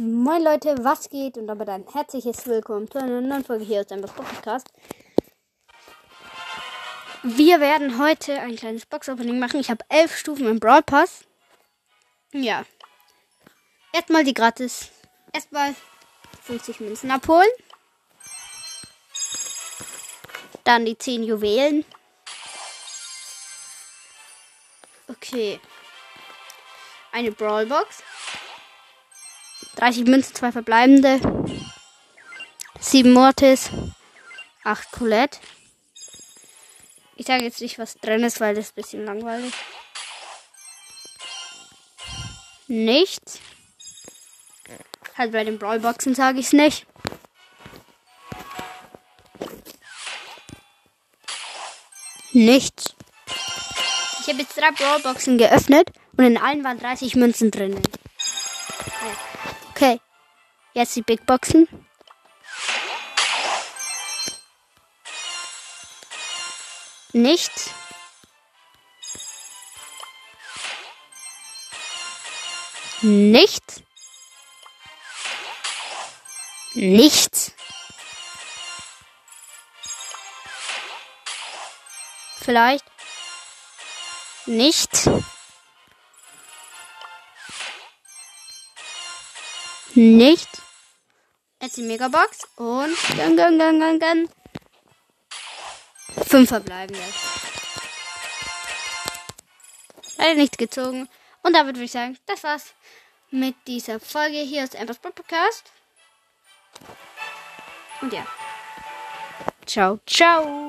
Moin Leute, was geht? Und damit ein herzliches Willkommen zu einer neuen Folge hier aus dem Podcast. Wir werden heute ein kleines Box-Opening machen. Ich habe elf Stufen im Brawl Pass. Ja. Erstmal die gratis. Erstmal 50 Münzen abholen. Dann die 10 Juwelen. Okay. Eine Brawlbox. 30 Münzen, 2 verbleibende. 7 Mortis. 8 Colette. Ich sage jetzt nicht, was drin ist, weil das ist ein bisschen langweilig. Nichts. Halt bei den Brawlboxen sage ich es nicht. Nichts. Ich habe jetzt drei Brawlboxen geöffnet und in allen waren 30 Münzen drinnen. Okay. Jetzt die Big Boxen. Nichts. Nichts. Nichts. Vielleicht. Nicht. Jetzt die Megabox und gun, gun, gun, gun, gun. Fünf verbleiben jetzt. Leider nichts gezogen. Und damit würde ich sagen, das war's mit dieser Folge hier aus Embers Podcast. Und ja. Ciao, ciao.